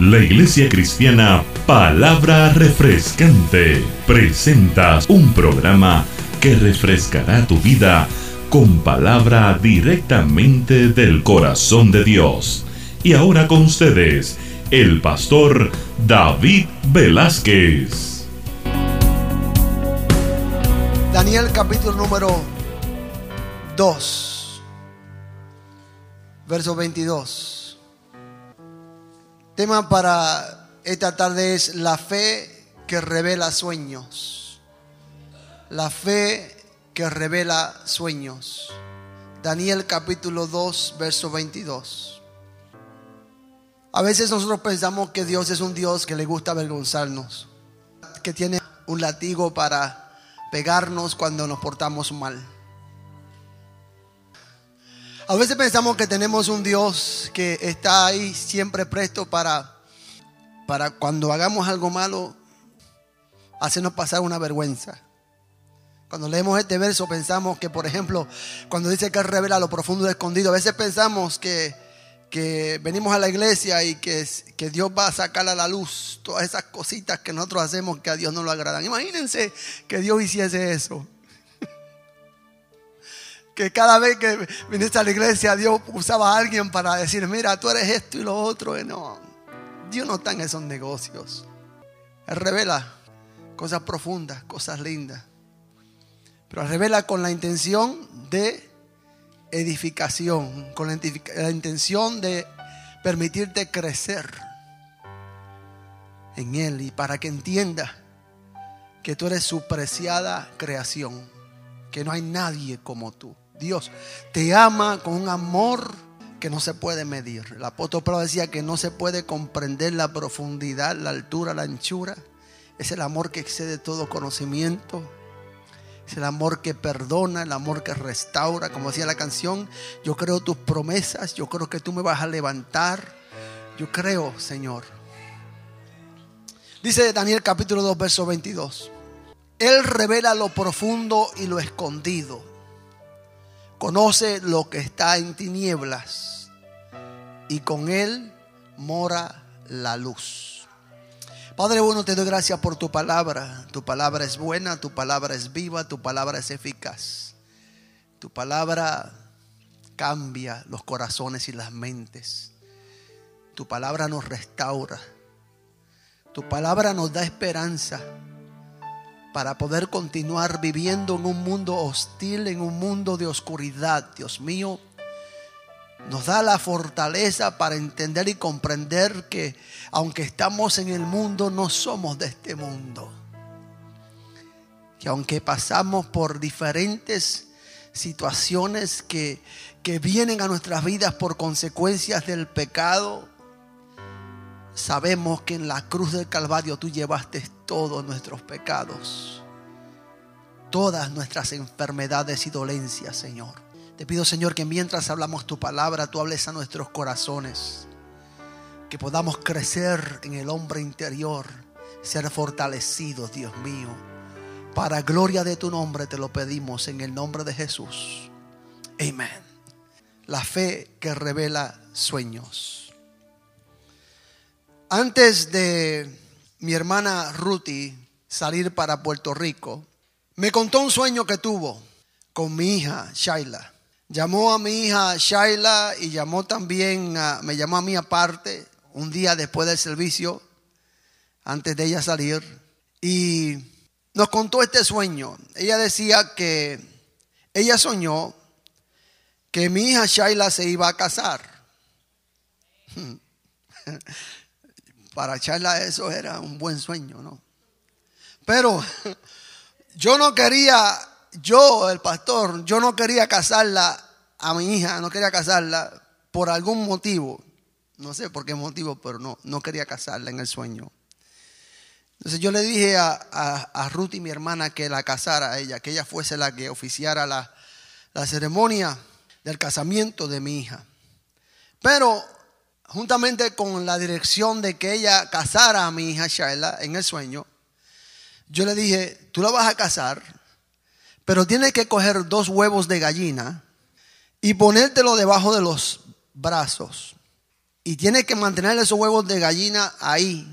La Iglesia Cristiana Palabra Refrescante presenta un programa que refrescará tu vida con palabra directamente del corazón de Dios. Y ahora con ustedes, el pastor David Velázquez. Daniel capítulo número 2, verso 22. Tema para esta tarde es la fe que revela sueños. La fe que revela sueños. Daniel capítulo 2, verso 22. A veces nosotros pensamos que Dios es un Dios que le gusta avergonzarnos, que tiene un latigo para pegarnos cuando nos portamos mal. A veces pensamos que tenemos un Dios que está ahí siempre presto para, para cuando hagamos algo malo, hacernos pasar una vergüenza. Cuando leemos este verso pensamos que, por ejemplo, cuando dice que revela lo profundo y escondido, a veces pensamos que, que venimos a la iglesia y que, que, Dios va a sacar a la luz todas esas cositas que nosotros hacemos que a Dios no le agradan. Imagínense que Dios hiciese eso que cada vez que viniste a la iglesia Dios usaba a alguien para decir, mira, tú eres esto y lo otro. no, Dios no está en esos negocios. Él revela cosas profundas, cosas lindas. Pero revela con la intención de edificación, con la intención de permitirte crecer en Él y para que entienda que tú eres su preciada creación, que no hay nadie como tú. Dios te ama con un amor que no se puede medir. El apóstol Pablo decía que no se puede comprender la profundidad, la altura, la anchura. Es el amor que excede todo conocimiento. Es el amor que perdona, el amor que restaura. Como decía la canción, yo creo tus promesas, yo creo que tú me vas a levantar. Yo creo, Señor. Dice Daniel capítulo 2, verso 22. Él revela lo profundo y lo escondido conoce lo que está en tinieblas y con él mora la luz. Padre bueno, te doy gracias por tu palabra. Tu palabra es buena, tu palabra es viva, tu palabra es eficaz. Tu palabra cambia los corazones y las mentes. Tu palabra nos restaura. Tu palabra nos da esperanza para poder continuar viviendo en un mundo hostil, en un mundo de oscuridad. Dios mío, nos da la fortaleza para entender y comprender que aunque estamos en el mundo, no somos de este mundo. Que aunque pasamos por diferentes situaciones que, que vienen a nuestras vidas por consecuencias del pecado, sabemos que en la cruz del Calvario tú llevaste todos nuestros pecados, todas nuestras enfermedades y dolencias, Señor. Te pido, Señor, que mientras hablamos tu palabra, tú hables a nuestros corazones, que podamos crecer en el hombre interior, ser fortalecidos, Dios mío. Para gloria de tu nombre te lo pedimos en el nombre de Jesús. Amén. La fe que revela sueños. Antes de mi hermana Ruthie salir para Puerto Rico, me contó un sueño que tuvo con mi hija Shaila. Llamó a mi hija Shaila y llamó también, a, me llamó a mí aparte un día después del servicio, antes de ella salir, y nos contó este sueño. Ella decía que ella soñó que mi hija Shaila se iba a casar. para echarla eso era un buen sueño, ¿no? Pero yo no quería, yo, el pastor, yo no quería casarla a mi hija, no quería casarla por algún motivo. No sé por qué motivo, pero no, no quería casarla en el sueño. Entonces yo le dije a, a, Ruth y mi hermana que la casara a ella, que ella fuese la que oficiara la, la ceremonia del casamiento de mi hija. Pero juntamente con la dirección de que ella casara a mi hija Shaila en el sueño, yo le dije, tú la vas a casar, pero tienes que coger dos huevos de gallina y ponértelo debajo de los brazos. Y tiene que mantener esos huevos de gallina ahí,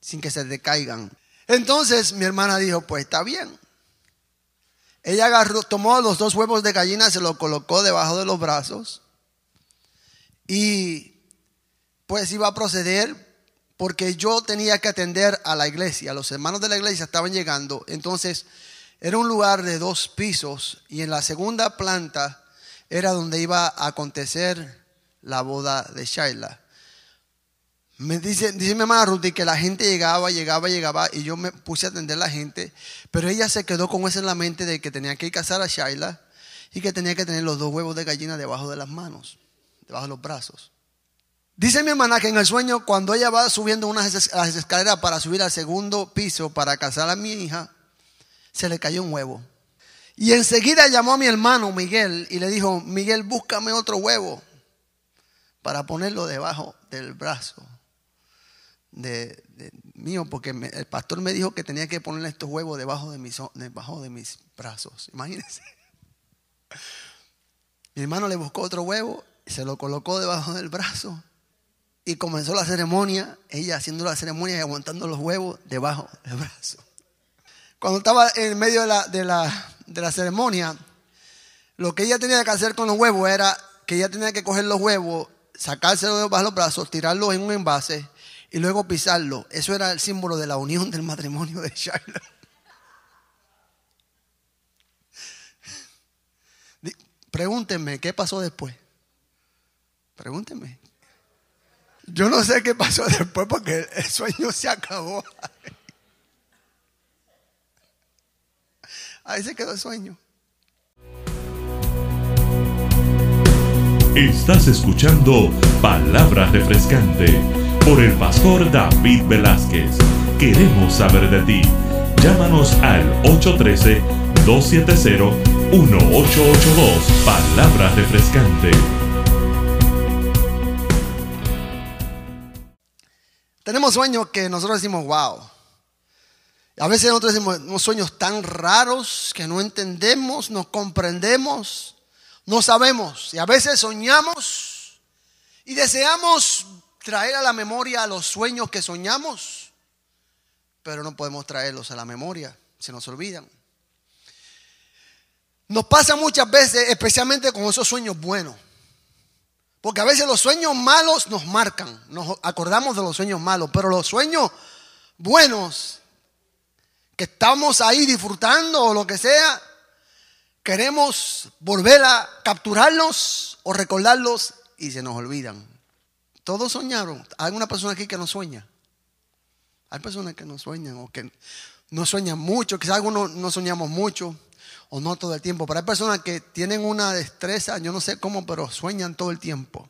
sin que se decaigan. Entonces mi hermana dijo, pues está bien. Ella agarró, tomó los dos huevos de gallina, se los colocó debajo de los brazos y pues iba a proceder porque yo tenía que atender a la iglesia. Los hermanos de la iglesia estaban llegando. Entonces era un lugar de dos pisos y en la segunda planta era donde iba a acontecer la boda de Shaila. Me dice, dice mi mamá Ruth que la gente llegaba, llegaba, llegaba y yo me puse a atender a la gente, pero ella se quedó con eso en la mente de que tenía que casar a Shaila y que tenía que tener los dos huevos de gallina debajo de las manos, debajo de los brazos. Dice mi hermana que en el sueño, cuando ella va subiendo unas las escaleras para subir al segundo piso para casar a mi hija, se le cayó un huevo. Y enseguida llamó a mi hermano Miguel y le dijo, Miguel, búscame otro huevo para ponerlo debajo del brazo de, mío, porque el pastor me dijo que tenía que poner estos huevos debajo de mis, debajo de mis brazos. Imagínense. Mi hermano le buscó otro huevo, se lo colocó debajo del brazo y comenzó la ceremonia, ella haciendo la ceremonia y aguantando los huevos debajo del brazo. Cuando estaba en medio de la, de la, de la ceremonia, lo que ella tenía que hacer con los huevos era que ella tenía que coger los huevos, sacárselos de los brazos, tirarlos en un envase y luego pisarlo. Eso era el símbolo de la unión del matrimonio de Shiloh. Pregúntenme, ¿qué pasó después? Pregúntenme. Yo no sé qué pasó después porque el sueño se acabó. Ahí se quedó el sueño. Estás escuchando Palabra Refrescante por el pastor David Velázquez. Queremos saber de ti. Llámanos al 813-270-1882. Palabra refrescante. Tenemos sueños que nosotros decimos, wow. A veces nosotros decimos unos sueños tan raros que no entendemos, no comprendemos, no sabemos. Y a veces soñamos y deseamos traer a la memoria los sueños que soñamos, pero no podemos traerlos a la memoria, se nos olvidan. Nos pasa muchas veces, especialmente con esos sueños buenos. Porque a veces los sueños malos nos marcan, nos acordamos de los sueños malos, pero los sueños buenos, que estamos ahí disfrutando o lo que sea, queremos volver a capturarlos o recordarlos y se nos olvidan. Todos soñaron. Hay una persona aquí que no sueña. Hay personas que no sueñan o que no sueñan mucho. Quizás algunos no soñamos mucho o no todo el tiempo. Pero hay personas que tienen una destreza, yo no sé cómo, pero sueñan todo el tiempo.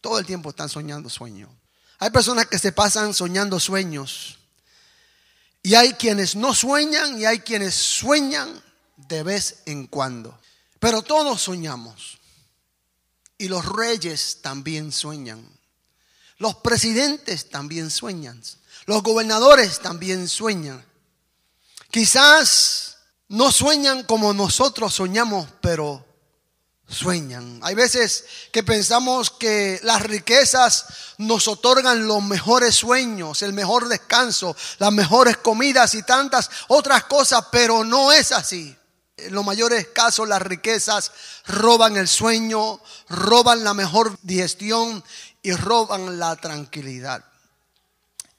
Todo el tiempo están soñando sueños. Hay personas que se pasan soñando sueños. Y hay quienes no sueñan y hay quienes sueñan de vez en cuando. Pero todos soñamos. Y los reyes también sueñan. Los presidentes también sueñan. Los gobernadores también sueñan. Quizás no sueñan como nosotros soñamos, pero sueñan. Hay veces que pensamos que las riquezas nos otorgan los mejores sueños, el mejor descanso, las mejores comidas y tantas otras cosas, pero no es así. En los mayores casos las riquezas roban el sueño, roban la mejor digestión y roban la tranquilidad.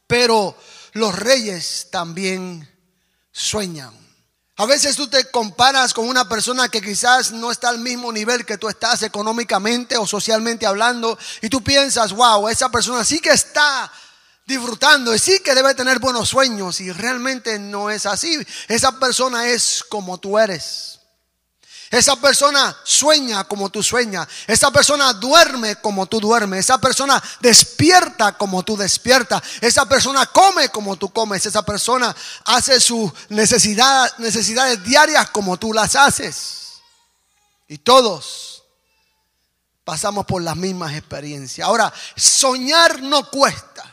Pero los reyes también sueñan. A veces tú te comparas con una persona que quizás no está al mismo nivel que tú estás económicamente o socialmente hablando y tú piensas, wow, esa persona sí que está disfrutando y sí que debe tener buenos sueños y realmente no es así. Esa persona es como tú eres. Esa persona sueña como tú sueñas. Esa persona duerme como tú duermes. Esa persona despierta como tú despiertas. Esa persona come como tú comes. Esa persona hace sus necesidades, necesidades diarias como tú las haces. Y todos pasamos por las mismas experiencias. Ahora, soñar no cuesta.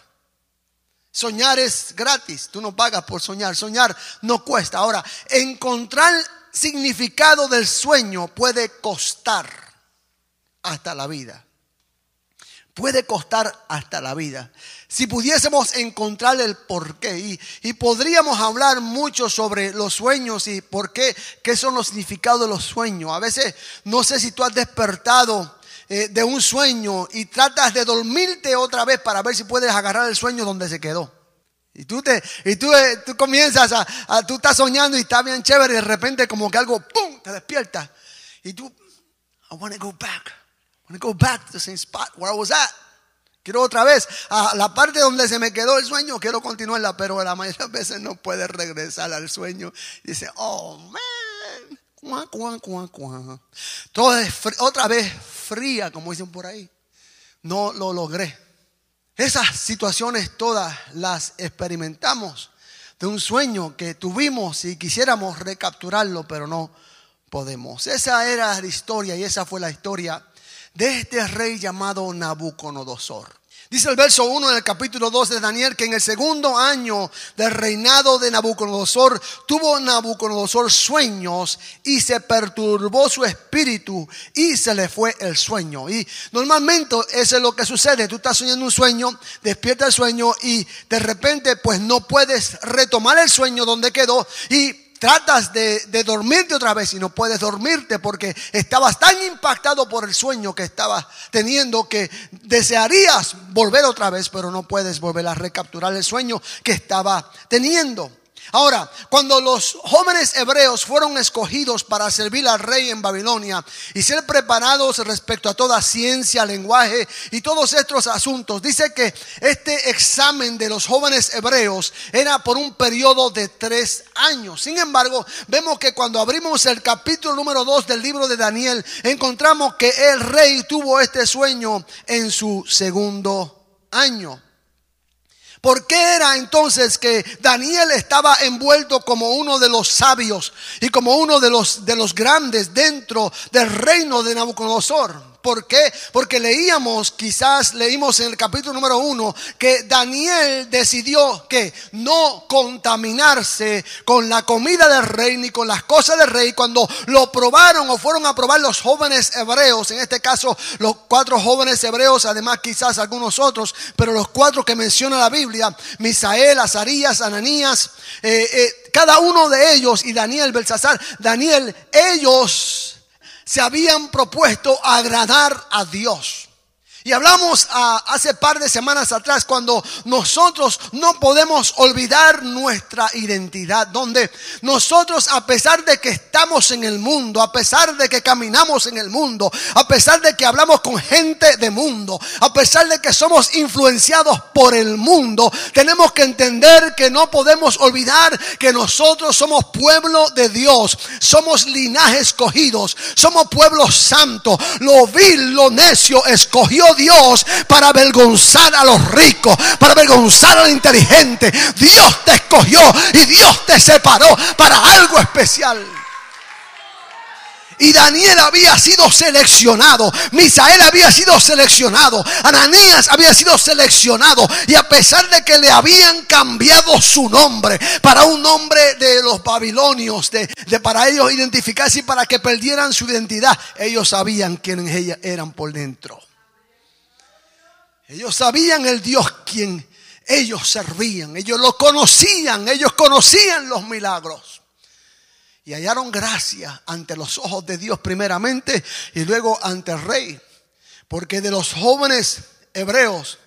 Soñar es gratis. Tú no pagas por soñar. Soñar no cuesta. Ahora, encontrar significado del sueño puede costar hasta la vida. puede costar hasta la vida. Si pudiésemos encontrar el porqué y, y podríamos hablar mucho sobre los sueños y por qué, qué son los significados de los sueños. A veces no sé si tú has despertado eh, de un sueño y tratas de dormirte otra vez para ver si puedes agarrar el sueño donde se quedó. Y tú, te, y tú, eh, tú comienzas a, tú estás soñando y está bien chévere y de repente como que algo, ¡pum!, te despierta. Y tú, I want to go back. I want to go back to the same spot where I was at. Quiero otra vez a la parte donde se me quedó el sueño, quiero continuarla, pero la mayoría de veces no puede regresar al sueño. dice, oh man, cuá, cuá, cuá, cuá. Todo otra vez fría, como dicen por ahí. No lo logré. Esas situaciones todas las experimentamos de un sueño que tuvimos y quisiéramos recapturarlo, pero no podemos. Esa era la historia y esa fue la historia de este rey llamado Nabucodonosor. Dice el verso 1 en el capítulo 2 de Daniel que en el segundo año del reinado de Nabucodonosor tuvo Nabucodonosor sueños y se perturbó su espíritu y se le fue el sueño. Y normalmente eso es lo que sucede. Tú estás soñando un sueño, despierta el sueño y de repente pues no puedes retomar el sueño donde quedó y tratas de, dormirte otra vez y no puedes dormirte porque estabas tan impactado por el sueño que estabas teniendo que desearías volver otra vez, pero no puedes volver a recapturar el sueño que estaba teniendo. Ahora, cuando los jóvenes hebreos fueron escogidos para servir al rey en Babilonia y ser preparados respecto a toda ciencia, lenguaje y todos estos asuntos, dice que este examen de los jóvenes hebreos era por un periodo de tres años. Sin embargo, vemos que cuando abrimos el capítulo número dos del libro de Daniel, encontramos que el rey tuvo este sueño en su segundo año. ¿Por qué era entonces que Daniel estaba envuelto como uno de los sabios y como uno de los, de los grandes dentro del reino de Nabucodonosor? ¿Por qué? Porque leíamos, quizás leímos en el capítulo número uno, que Daniel decidió que no contaminarse con la comida del rey ni con las cosas del rey. Cuando lo probaron o fueron a probar los jóvenes hebreos, en este caso los cuatro jóvenes hebreos, además quizás algunos otros, pero los cuatro que menciona la Biblia, Misael, Azarías, Ananías, eh, eh, cada uno de ellos y Daniel, Belsasar, Daniel, ellos se habían propuesto agradar a Dios. Y hablamos ah, hace par de semanas atrás cuando nosotros no podemos olvidar nuestra identidad, donde nosotros a pesar de que estamos en el mundo, a pesar de que caminamos en el mundo, a pesar de que hablamos con gente de mundo, a pesar de que somos influenciados por el mundo, tenemos que entender que no podemos olvidar que nosotros somos pueblo de Dios, somos linajes escogidos, somos pueblo santo, lo vil, lo necio escogió Dios para avergonzar a los ricos, para avergonzar a los inteligentes. Dios te escogió y Dios te separó para algo especial. Y Daniel había sido seleccionado. Misael había sido seleccionado. Ananías había sido seleccionado. Y a pesar de que le habían cambiado su nombre para un nombre de los babilonios, de, de para ellos identificarse y para que perdieran su identidad, ellos sabían quiénes ellas eran por dentro. Ellos sabían el Dios quien ellos servían. Ellos lo conocían. Ellos conocían los milagros. Y hallaron gracia ante los ojos de Dios primeramente y luego ante el rey. Porque de los jóvenes hebreos,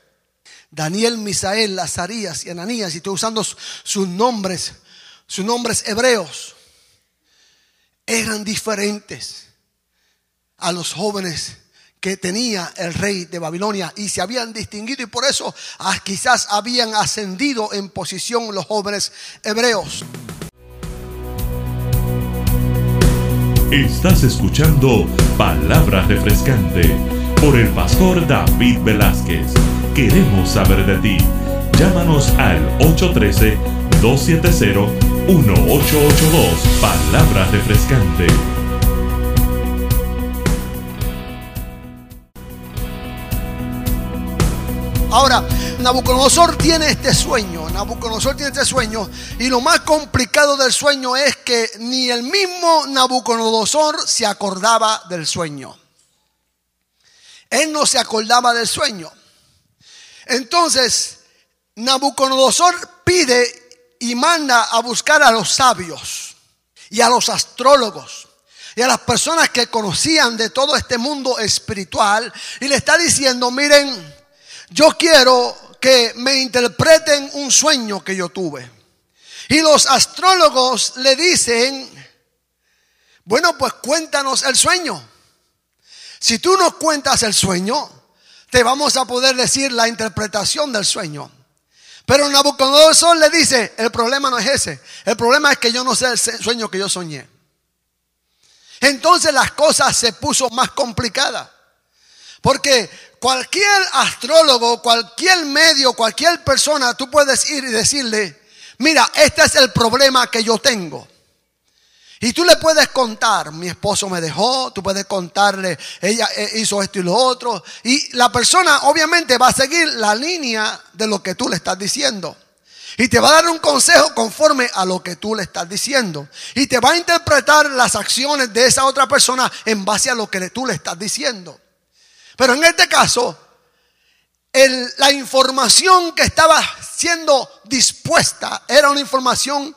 Daniel, Misael, Lazarías y Ananías, y estoy usando sus nombres, sus nombres hebreos, eran diferentes a los jóvenes que tenía el rey de Babilonia y se habían distinguido y por eso ah, quizás habían ascendido en posición los jóvenes hebreos. Estás escuchando Palabras Refrescante por el pastor David Velázquez. Queremos saber de ti. Llámanos al 813-270-1882. Palabras Refrescante. Ahora, Nabucodonosor tiene este sueño, Nabucodonosor tiene este sueño y lo más complicado del sueño es que ni el mismo Nabucodonosor se acordaba del sueño. Él no se acordaba del sueño. Entonces, Nabucodonosor pide y manda a buscar a los sabios y a los astrólogos y a las personas que conocían de todo este mundo espiritual y le está diciendo, miren, yo quiero que me interpreten un sueño que yo tuve. Y los astrólogos le dicen, bueno, pues cuéntanos el sueño. Si tú nos cuentas el sueño, te vamos a poder decir la interpretación del sueño. Pero Nabucodonosor le dice, el problema no es ese, el problema es que yo no sé el sueño que yo soñé. Entonces las cosas se puso más complicadas. Porque cualquier astrólogo, cualquier medio, cualquier persona, tú puedes ir y decirle, mira, este es el problema que yo tengo. Y tú le puedes contar, mi esposo me dejó, tú puedes contarle, ella eh, hizo esto y lo otro. Y la persona obviamente va a seguir la línea de lo que tú le estás diciendo. Y te va a dar un consejo conforme a lo que tú le estás diciendo. Y te va a interpretar las acciones de esa otra persona en base a lo que tú le estás diciendo. Pero en este caso, la información que estaba siendo dispuesta era una información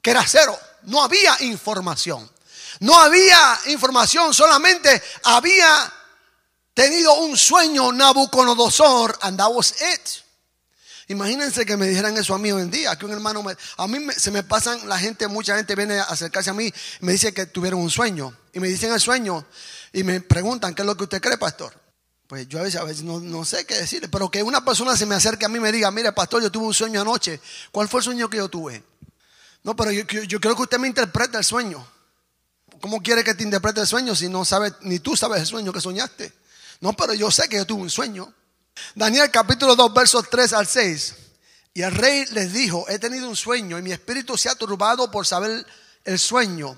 que era cero. No había información. No había información, solamente había tenido un sueño Nabucodonosor and that was it. Imagínense que me dijeran eso a mí hoy en día, que un hermano me, a mí se me pasan la gente, mucha gente viene a acercarse a mí, me dice que tuvieron un sueño y me dicen el sueño y me preguntan qué es lo que usted cree, pastor. Pues yo a veces, a veces no, no, sé qué decirle, pero que una persona se me acerque a mí y me diga, mire, pastor, yo tuve un sueño anoche. ¿Cuál fue el sueño que yo tuve? No, pero yo, yo creo que usted me interprete el sueño. ¿Cómo quiere que te interprete el sueño si no sabes, ni tú sabes el sueño que soñaste? No, pero yo sé que yo tuve un sueño. Daniel capítulo 2, versos 3 al 6. Y el rey les dijo, he tenido un sueño y mi espíritu se ha turbado por saber el sueño.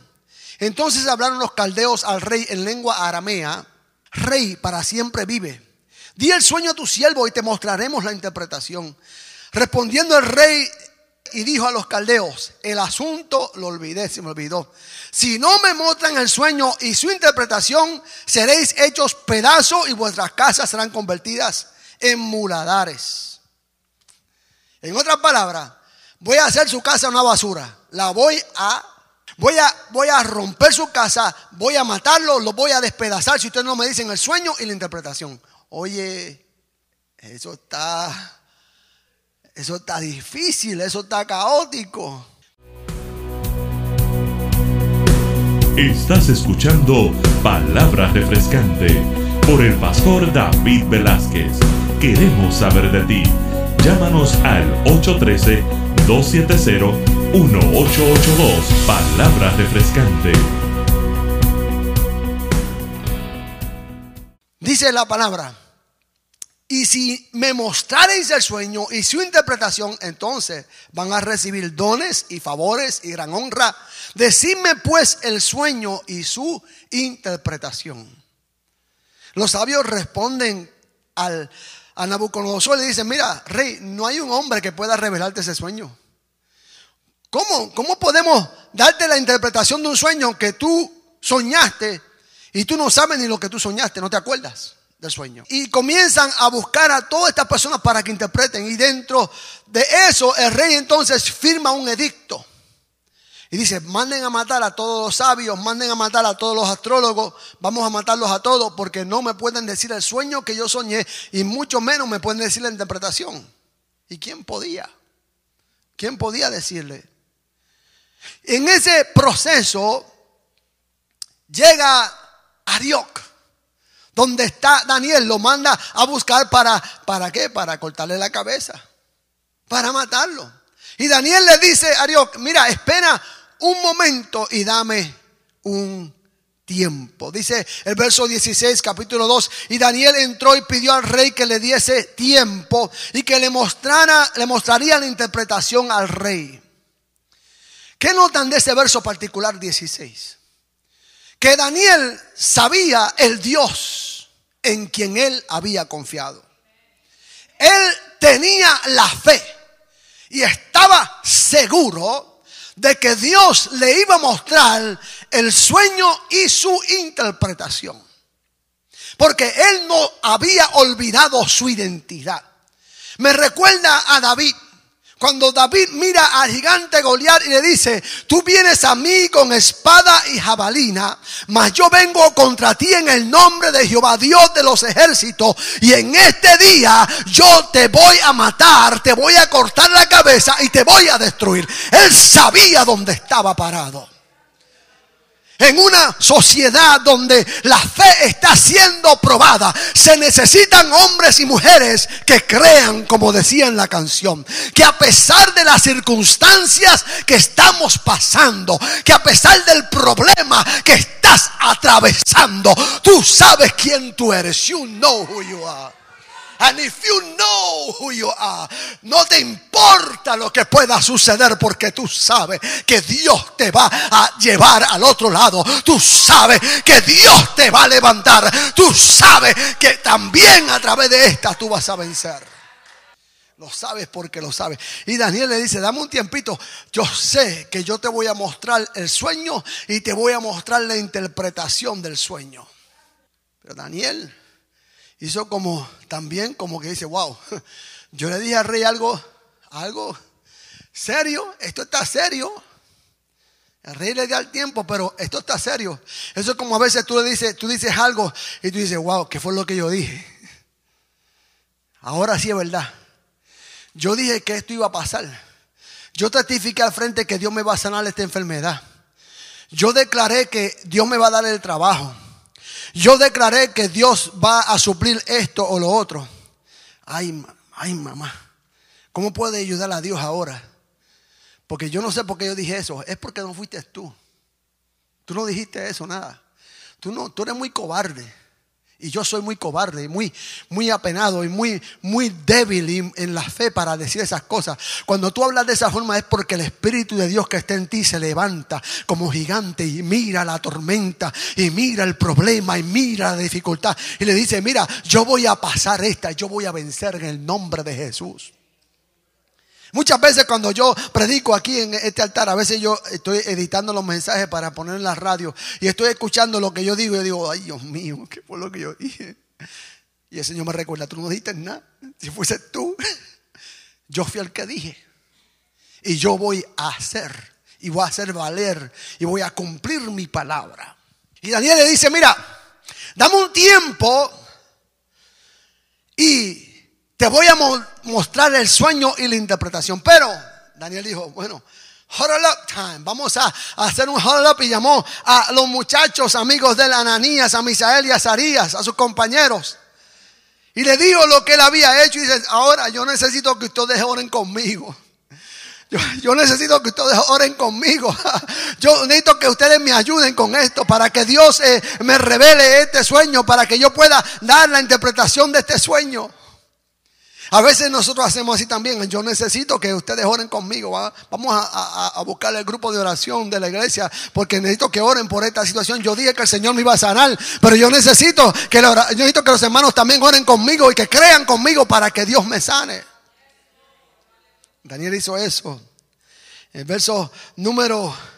Entonces hablaron los caldeos al rey en lengua aramea, rey para siempre vive. Di el sueño a tu siervo y te mostraremos la interpretación. Respondiendo el rey y dijo a los caldeos, el asunto lo olvidé, se me olvidó. Si no me muestran el sueño y su interpretación, seréis hechos pedazos y vuestras casas serán convertidas en muladares. En otras palabras, voy a hacer su casa una basura. La voy a voy a voy a romper su casa, voy a matarlo, lo voy a despedazar si ustedes no me dicen el sueño y la interpretación. Oye, eso está eso está difícil, eso está caótico. Estás escuchando Palabra Refrescante por el pastor David Velázquez. Queremos saber de ti. Llámanos al 813-270-1882. Palabra Refrescante. Dice la palabra y si me mostraréis el sueño y su interpretación, entonces van a recibir dones y favores y gran honra. Decidme pues el sueño y su interpretación. Los sabios responden al, a Nabucodonosor le dicen, mira, rey, no hay un hombre que pueda revelarte ese sueño. ¿Cómo? ¿Cómo podemos darte la interpretación de un sueño que tú soñaste y tú no sabes ni lo que tú soñaste, no te acuerdas? del sueño. Y comienzan a buscar a todas estas personas para que interpreten. Y dentro de eso el rey entonces firma un edicto. Y dice, manden a matar a todos los sabios, manden a matar a todos los astrólogos, vamos a matarlos a todos porque no me pueden decir el sueño que yo soñé y mucho menos me pueden decir la interpretación. ¿Y quién podía? ¿Quién podía decirle? En ese proceso llega Arioc donde está Daniel, lo manda a buscar para, ¿para qué? Para cortarle la cabeza, para matarlo. Y Daniel le dice a Dios, mira, espera un momento y dame un tiempo. Dice el verso 16, capítulo 2, y Daniel entró y pidió al rey que le diese tiempo y que le mostrara, le mostraría la interpretación al rey. ¿Qué notan de ese verso particular 16? Que Daniel sabía el Dios en quien él había confiado. Él tenía la fe y estaba seguro de que Dios le iba a mostrar el sueño y su interpretación. Porque él no había olvidado su identidad. Me recuerda a David. Cuando David mira al gigante Goliat y le dice, tú vienes a mí con espada y jabalina, mas yo vengo contra ti en el nombre de Jehová, Dios de los ejércitos, y en este día yo te voy a matar, te voy a cortar la cabeza y te voy a destruir. Él sabía dónde estaba parado. En una sociedad donde la fe está siendo probada, se necesitan hombres y mujeres que crean, como decía en la canción, que a pesar de las circunstancias que estamos pasando, que a pesar del problema que estás atravesando, tú sabes quién tú eres. You know who you are. And if you know who you are, no te importa lo que pueda suceder porque tú sabes que Dios te va a llevar al otro lado. Tú sabes que Dios te va a levantar. Tú sabes que también a través de esta tú vas a vencer. Lo sabes porque lo sabes. Y Daniel le dice, dame un tiempito. Yo sé que yo te voy a mostrar el sueño y te voy a mostrar la interpretación del sueño. Pero Daniel hizo como también como que dice, wow, yo le dije al rey algo, algo serio, esto está serio. El rey le da el tiempo, pero esto está serio. Eso es como a veces tú le dices, tú dices algo y tú dices, wow, ¿qué fue lo que yo dije? Ahora sí es verdad. Yo dije que esto iba a pasar. Yo testifiqué al frente que Dios me va a sanar esta enfermedad. Yo declaré que Dios me va a dar el trabajo. Yo declaré que Dios va a suplir esto o lo otro. Ay, ay, mamá. ¿Cómo puede ayudar a Dios ahora? Porque yo no sé por qué yo dije eso. Es porque no fuiste tú. Tú no dijiste eso, nada. Tú, no, tú eres muy cobarde. Y yo soy muy cobarde y muy, muy apenado y muy, muy débil en la fe para decir esas cosas. Cuando tú hablas de esa forma es porque el Espíritu de Dios que está en ti se levanta como gigante y mira la tormenta y mira el problema y mira la dificultad y le dice, mira, yo voy a pasar esta, yo voy a vencer en el nombre de Jesús. Muchas veces cuando yo predico aquí en este altar, a veces yo estoy editando los mensajes para poner en la radio y estoy escuchando lo que yo digo y digo, ay Dios mío, ¿qué fue lo que yo dije? Y el Señor me recuerda, tú no dijiste nada. Si fuese tú, yo fui el que dije. Y yo voy a hacer, y voy a hacer valer, y voy a cumplir mi palabra. Y Daniel le dice, mira, dame un tiempo y te voy a mostrar el sueño y la interpretación. Pero Daniel dijo, bueno, huddle up time. Vamos a, hacer un huddle up y llamó a los muchachos amigos de Ananías, a Misael y a Zarías, a sus compañeros. Y le dijo lo que él había hecho y dice, ahora yo necesito que ustedes oren conmigo. Yo, necesito que ustedes oren conmigo. Yo necesito que ustedes me ayuden con esto para que Dios eh, me revele este sueño, para que yo pueda dar la interpretación de este sueño. A veces nosotros hacemos así también. Yo necesito que ustedes oren conmigo. Vamos a, buscar el grupo de oración de la iglesia porque necesito que oren por esta situación. Yo dije que el Señor me iba a sanar, pero yo necesito que, necesito que los hermanos también oren conmigo y que crean conmigo para que Dios me sane. Daniel hizo eso. El verso número 18,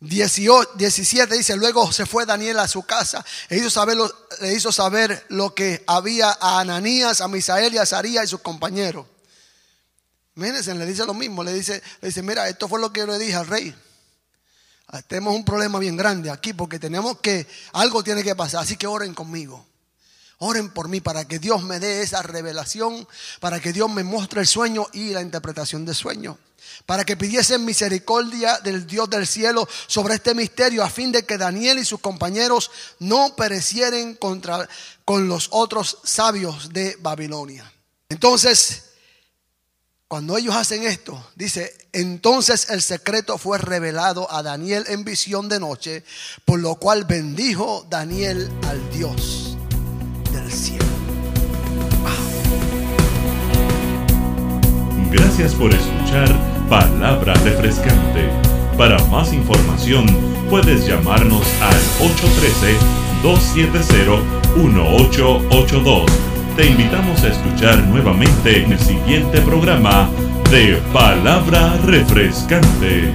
17 dice, luego se fue Daniel a su casa e hizo saber lo, le hizo saber lo que había a Ananías, a Misael y a Saría y sus compañeros. Mírense, le dice lo mismo, le dice, le dice, mira, esto fue lo que yo le dije al rey. Ah, tenemos un problema bien grande aquí porque tenemos que, algo tiene que pasar, así que oren conmigo. Oren por mí para que Dios me dé esa revelación, para que Dios me muestre el sueño y la interpretación del sueño para que pidiesen misericordia del Dios del cielo sobre este misterio, a fin de que Daniel y sus compañeros no perecieren contra, con los otros sabios de Babilonia. Entonces, cuando ellos hacen esto, dice, entonces el secreto fue revelado a Daniel en visión de noche, por lo cual bendijo Daniel al Dios Gracias por escuchar Palabra refrescante. Para más información puedes llamarnos al 813-270-1882. Te invitamos a escuchar nuevamente en el siguiente programa de Palabra refrescante.